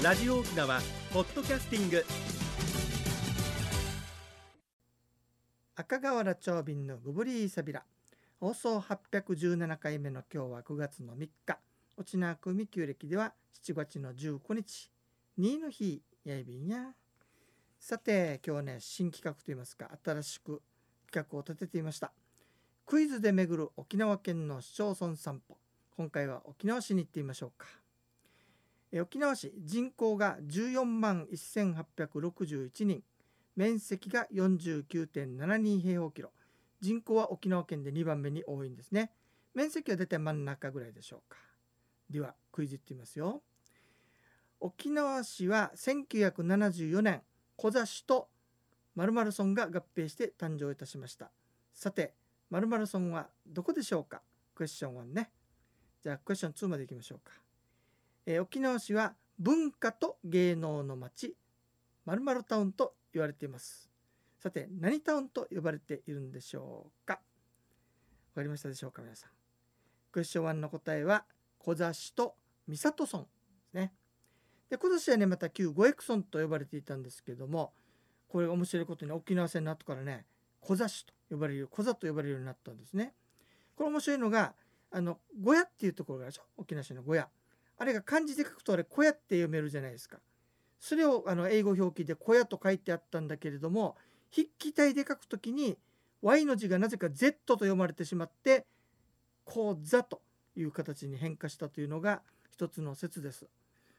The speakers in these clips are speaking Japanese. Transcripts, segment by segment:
ラジオ沖縄ポッドキャスティング。赤瓦町便のグブリーサビラ。放送817回目の今日は9月の3日。沖縄組旧暦では7月の19日。2の日やいびんや。さて今日ね新企画といいますか新しく企画を立てていました。クイズで巡る沖縄県の市町村散歩。今回は沖縄市に行ってみましょうか。沖縄市人口が14万1861人面積が49.72平方キロ人口は沖縄県で2番目に多いんですね。面積は大体真ん中ぐらいでしょうか。ではクイズいってみますよ。沖縄市は1974年小座市と〇〇村が合併して誕生いたしました。さて〇〇村はどこでしょうか？クエスチョン1ね。じゃあクエスチョン2までいきましょうか、えー、沖縄市は文化と芸能の町〇〇タウンと言われています。さて何タウンと呼ばれているんでしょうか？わかりましたでしょうか皆さん。クエスチョン1の答えは小座市と三郷村ですね。で小座市はねまた旧五駅村と呼ばれていたんですけどもこれ面白いことに沖縄戦の後からね小座市と呼ばれる小座と呼ばれるようになったんですね。これ面白いのがあの小屋っていうところがあるでしょ？沖縄市の小屋あれが漢字で書くとあれ小屋って読めるじゃないですかそれをあの英語表記で小屋と書いてあったんだけれども筆記体で書くときに Y の字がなぜか Z と読まれてしまって講座という形に変化したというのが一つの説です。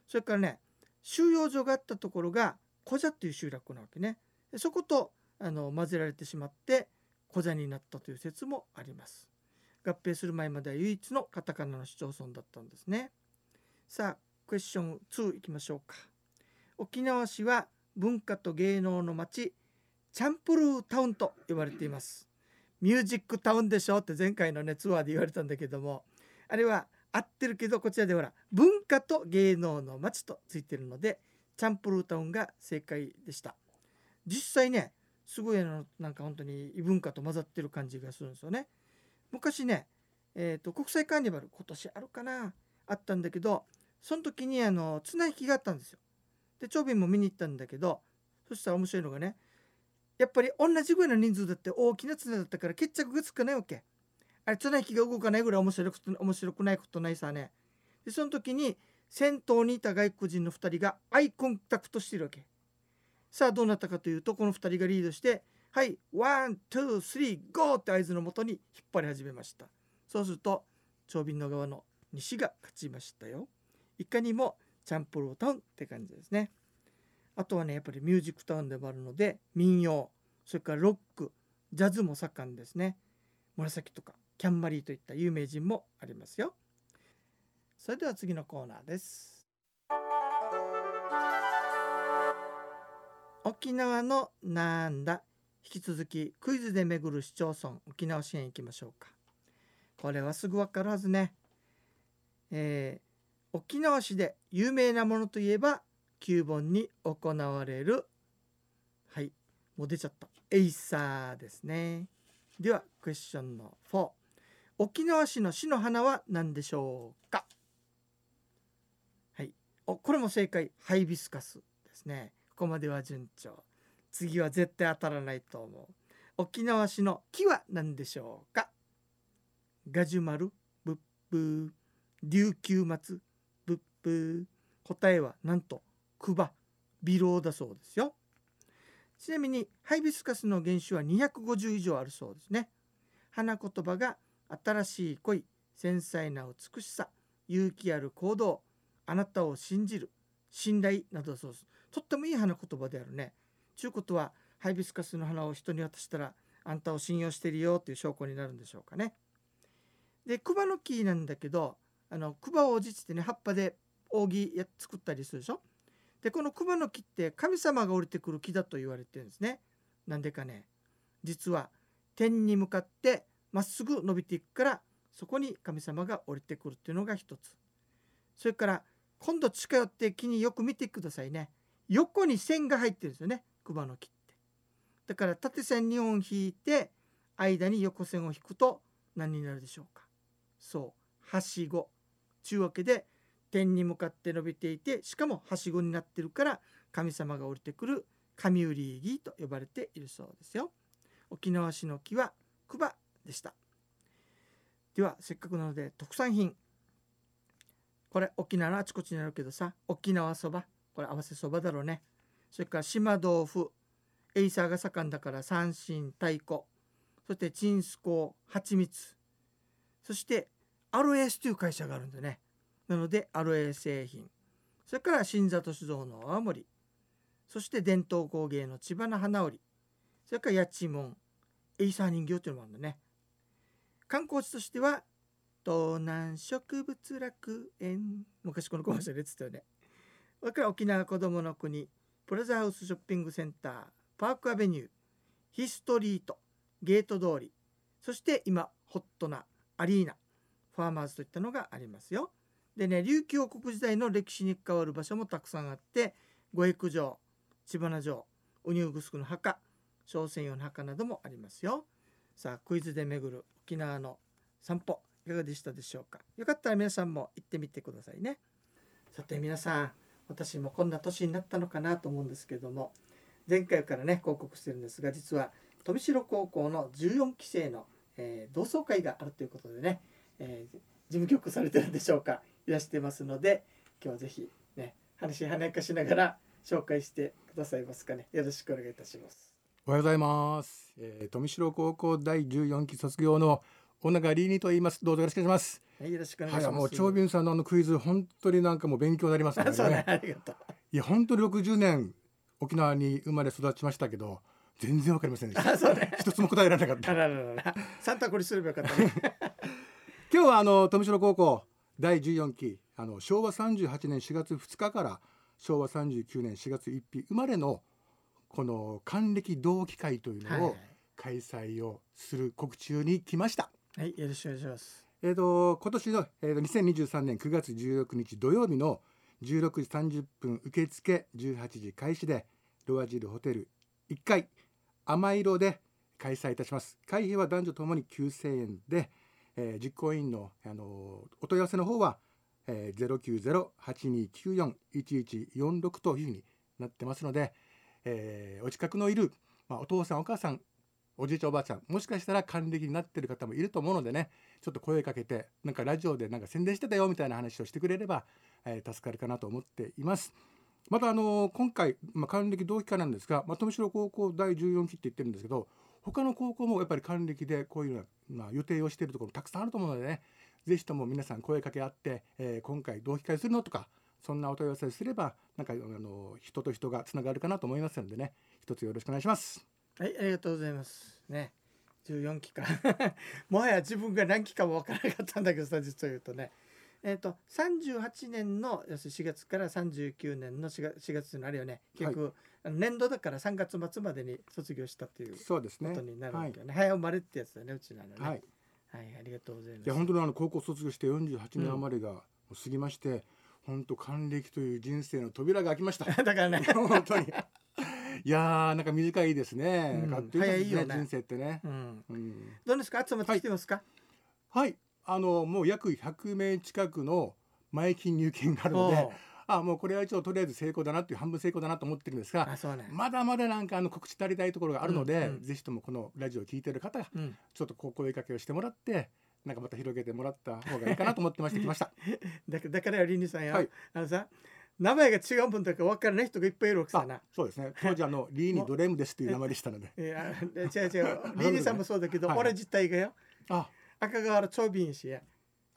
それからね収容所があったところが小座という集落なわけね。そことあの混ぜられてしまって小座になったという説もあります。合併する前までは唯一のカタカナの市町村だったんですね。さあクエスチョン2いきましょうか。沖縄市は文化と芸能の街チャンプルータウンと呼ばれています。ミュージックタウンでしょって前回のねツアーで言われたんだけどもあれは合ってるけどこちらでほら文化と芸能の街とついてるのでチャンプルータウンが正解でした。実際ねすごいのなんか本当に異文化と混ざってる感じがするんですよね。昔ねえーと、国際カーニバル今年あるかなあったんだけどその時にあの綱引きがあったんですよ。で長瓶も見に行ったんだけどそしたら面白いのがねやっぱり同じぐらいの人数だって大きな綱だったから決着がつかないわけ。あれ綱引きが動かないぐらい面白く面白くないことないさね。でその時に先頭にいた外国人の2人がアイコンタクトしてるわけ。さあどうなったかというとこの2人がリードしてはい one two three go って合図のもとに引っ張り始めました。そうすると長瓶の側の西が勝ちましたよ。いかにもチャンプルータウンって感じですね。あとはねやっぱりミュージックタウンでもあるので民謡それからロックジャズも盛んですね。紫とかキャンマリーといった有名人もありますよ。それでは次のコーナーです。沖縄のなんだ？引き続きクイズで巡る市町村沖縄市へ行きましょうか。これはすぐわかるはずね。えー、沖縄市で有名なものといえば9本に行われるはいもう出ちゃった。エイサーですね。ではクエスチョンの4沖縄市の市の花は何でしょうか？はい。おこれも正解。ハイビスカスですね。ここまでは順調。次は絶対当たらないと思う。沖縄市の木は何でしょうか？ガジュマルブッブー琉球松答えはなんとクバビロだそうですよ。ちなみにハイビスカスの原種は250以上あるそうですね。花言葉が新しい恋繊細な美しさ勇気ある行動あなたを信じる信頼などそうです。とってもいい花言葉であるね。ちゅうことはハイビスカスの花を人に渡したらあんたを信用してるよっていう証拠になるんでしょうかね。でクバの木なんだけどあのクバをおじってね葉っぱで扇や作ったりするでしょ？でこの熊の木って神様が降りてくる木だと言われてるんですね。なんでかね？実は天に向かってまっすぐ伸びていくからそこに神様が降りてくるっていうのが一つ。それから今度近寄って木によく見てくださいね。横に線が入ってるんですよね熊の木って。だから縦線2本引いて間に横線を引くと何になるでしょうか？そうはしご。ちゅうわけで天に向かって伸びていてしかもはしごになってるから神様が降りてくる神売り木と呼ばれているそうですよ。沖縄市の木はクバでした。ではせっかくなので特産品。これ沖縄のあちこちにあるけどさ沖縄そば。これ泡瀬そばだろうね。それから島豆腐。エイサーが盛んだから三線太鼓。そしてちんすこう蜂蜜。そしてアロエースという会社があるんでね。なのでアロエ製品。それから新里酒造の泡盛そして伝統工芸の知花花織。それからやちむん。エイサー人形というのもあるんだね。観光地としては東南植物楽園。昔このコマーシャルで言ってたよね。それから沖縄子どもの国。プラザハウスショッピングセンター。パークアベニュー。ヒストリート。ゲート通り。そして今ホットなアリーナ。ファーマーズといったのがありますよ。でね琉球王国時代の歴史に関わる場所もたくさんあって五育城千花城ウニューグスクの墓小専用の墓などもありますよ。さあクイズで巡る沖縄の散歩いかがでしたでしょうか？よかったら皆さんも行ってみてくださいね。さて皆さん私もこんな年になったのかなと思うんですけども前回からね報告してるんですが実は富城高校の14期生の、えー同窓会があるということでね、えー事務局されてるんでしょうか？らしてますので今日はぜひね話華やかしながら紹介してくださいますかね。よろしくお願いいたします。おはようございます、えー、富城高校第14期卒業の小永リーニと言います。どうぞよろしくお願いします。はいよろしくお願いします、はいもう長瓶さんのあのクイズ本当になんかもう勉強になりますのあそうねありがとう。いや本当に60年沖縄に生まれ育ちましたけど全然わかりませんでした。あそうね。一つも答えられなかっあたららら。らサンタコにすればよかったね。今日はあの富城高校第14期あの昭和38年4月2日から昭和39年4月1日生まれのこの還暦同期会というはい。のを開催をする告知に来ました。はいよろしくお願いします。えー、と今年の、えー、と2023年9月16日土曜日の16時30分受付18時開始でロアジルホテル1階甘色で開催いたします。会費は男女ともに9000円で、えー実行委員の、あのお問い合わせの方は、えー、090-8294-1146というふうになってますので、えーお近くのいる、まあ、お父さんお母さんおじいちゃんおばあちゃんもしかしたら還暦になってる方もいると思うのでねちょっと声かけてなんかラジオでなんか宣伝してたよみたいな話をしてくれれば、えー助かるかなと思っています。またあのー今回、まあ、還暦同期会なんですが、まあ、富城高校第14期って言ってるんですけど他の高校もやっぱり還暦でこういうような、まあ、予定をしているところたくさんあると思うのでねぜひとも皆さん声かけ合って、えー今回同期会するのとかそんなお問い合わせすればなんかあの人と人がつながるかなと思いますのでね一つよろしくお願いします。はいありがとうございます。ね。14期か。もはや自分が何期かもわからなかったんだけどさ実を言うとね。えっ、と38年の要するに4月から39年の4月 ,4 月になるよね。結局、あの年度だから3月末までに卒業したっていうそうですね。ことになるはいわけよね、早生まれってやつだねうちなのね。はい。はい、ありがとうございます。いや本当にあの高校卒業して48年余りが過ぎまして、本当還暦という人生の扉が開きました。だからね。本当に。いやーなんか短いですね。うん。かあっというね人生ってね。うん。うん、どうですか？集まってきてますか、はい。あのもう約100名近くの前金入金があるのであもうこれは一応とりあえず成功だなっていう半分成功だなと思ってるんですが、ね、まだまだなんかあの告知足りないところがあるので、うんうん。ぜひともこのラジオを聞いてる方がうん、ちょっとこう声かけをしてもらって、なんかまた広げてもらった方がいいかなと思ってまして来ました。だからだからよリンリさんよ、はい。あのさ名前が違うもんだから分からない人がいっぱいいるわけさ。なあそうですね。当時あのリーニドレムですという名前でしたので。いや違う違う。リンリさんもそうだけど、はい俺自体がよ。あ、赤川原長瓶氏や、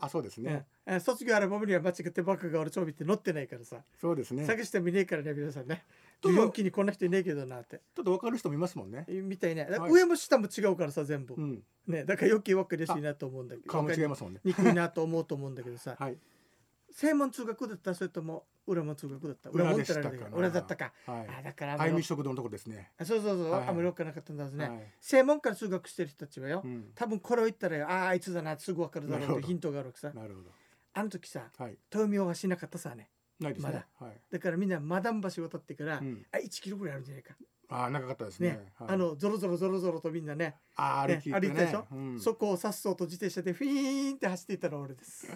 あそうですね。うん、卒業アルバムには間違ってバカ川原長瓶って載ってないからさ、そうですね。ちょ探してもいねえからね皆さんねちょっと14期にこんな人いねえけどなってっと分かる人もいますもんね。みたいね、はい上も下も違うからさ全部、うん。ねだから余計分かりやすいなと思うんだけど顔も違いますもんね。にくいなと思うと思うんだけどさはい。正門通学だったそれとも裏門通学だった裏門って裏だったか、はい。あだからあんあいまりみ食堂のとこですね。あそうそうそう、はいはいあんまり分からなかったんだね、はい。正門から通学してる人たちはよ、うん。多分これを言ったらよあああいつだなすぐ分かるだろうってヒントがあるわけさなるほど。あの時さはい。豆苗はしなかったさねないですね。はい。だからみんなマダン橋渡ってから、うん。あ1キロぐらいあるんじゃないかああ長かったですね。ね、はい。あのゾロゾロゾロゾロとみんなね、あー歩きねね。歩いたでしょ？うん。そこをさっそうと自転車でフィーンって走っていたのは俺です。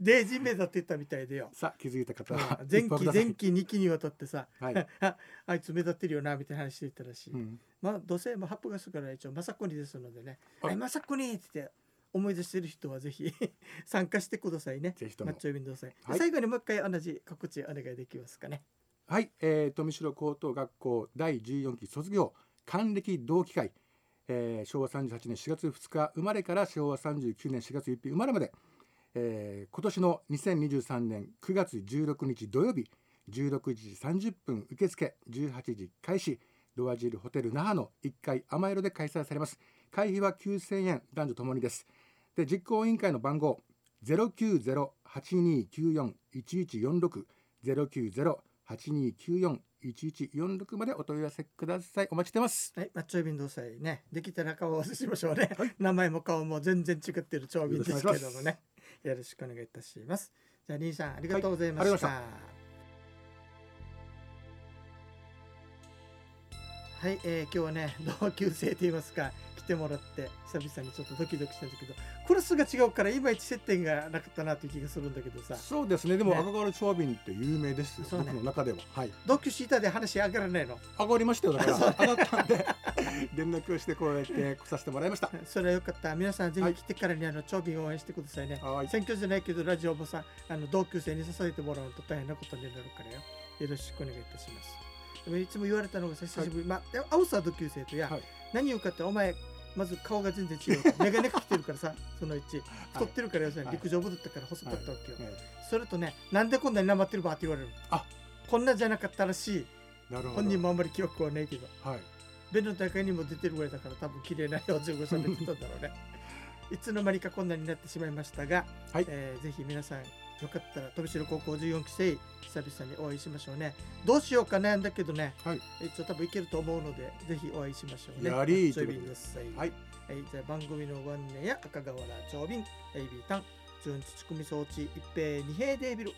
で人命だって言ったみたいでよ。さあ気づいた方。はうん。前期前期2期にわたってさ、はい。ああいつ目立ってるよなみたいな話していたらしい、うん。まあどうせまあハップガスから一応まさこにですのでね「あはいまさこに!」って言って思い出してる人はぜひ 参加してくださいね。マッチョイビンドさい、はい。最後にもう一回同じ告知お願いできますかねはい、えー、富城高等学校第14期卒業還暦同期会、えー昭和38年4月2日生まれから昭和39年4月1日生まれまで、えー今年の2023年9月16日土曜日16時30分受付18時開始ロアジルホテル那覇の1階甘色で開催されます。会費は9000円男女ともにです。で実行委員会の番号090-8294-1146 090-8294-1146までお問い合わせください。お待ちしてます。はいマッチョイビンドさいねできたら顔合わせしましょうね、名前も顔も全然違ってる長瓶ですけどもね。よろしくお願いいたします。じゃあ兄さんありがとうございました、はい。はい、えー今日はね同級生と言いますか来てもらって久々にちょっとドキドキしたんだけどクラスが違うからいまいち接点がなかったなという気がするんだけどさ。そうですね。でもね。赤川長瓶って有名ですよ、ね。僕の中では。はい。同級シーターで話上がらないの。上がりましたよ。だから上がったんで 連絡をしてこうやって来させてもらいました。それはよかった。皆さんぜひ来てからにあの長瓶を応援してくださいね、はい。選挙じゃないけどラジオもさあの同級生に支えてもらうと大変なことになるからよ。よろしくお願いいたします。でもいつも言われたのがさ久しぶり、まあで青さ同級生とや、はい。何言うかってお前まず顔が全然違う。眼鏡かけてるからさその1太ってるから要するにはい。陸上部だったから細かったわけよ、えそれとねなんでこんなになまってるばって言われるあ。こんなんじゃなかったらしい。本人もあんまり記憶はないけど。はい。弁の大会にも出てるぐらいだから多分綺麗な表情が喋ってたんだろうね。いつの間にかこんなになってしまいましたが、はい。えーぜひ皆さんよかったら飛び城高校14期生久々にお会いしましょうね。どうしようか悩んだけどねはい。一応多分いけると思うのでぜひお会いしましょうね。やりーというとで。ですはい、はい。はい、じゃあ番組のご案内や赤瓦長瓶 AB タン純地組装置一平二平デービル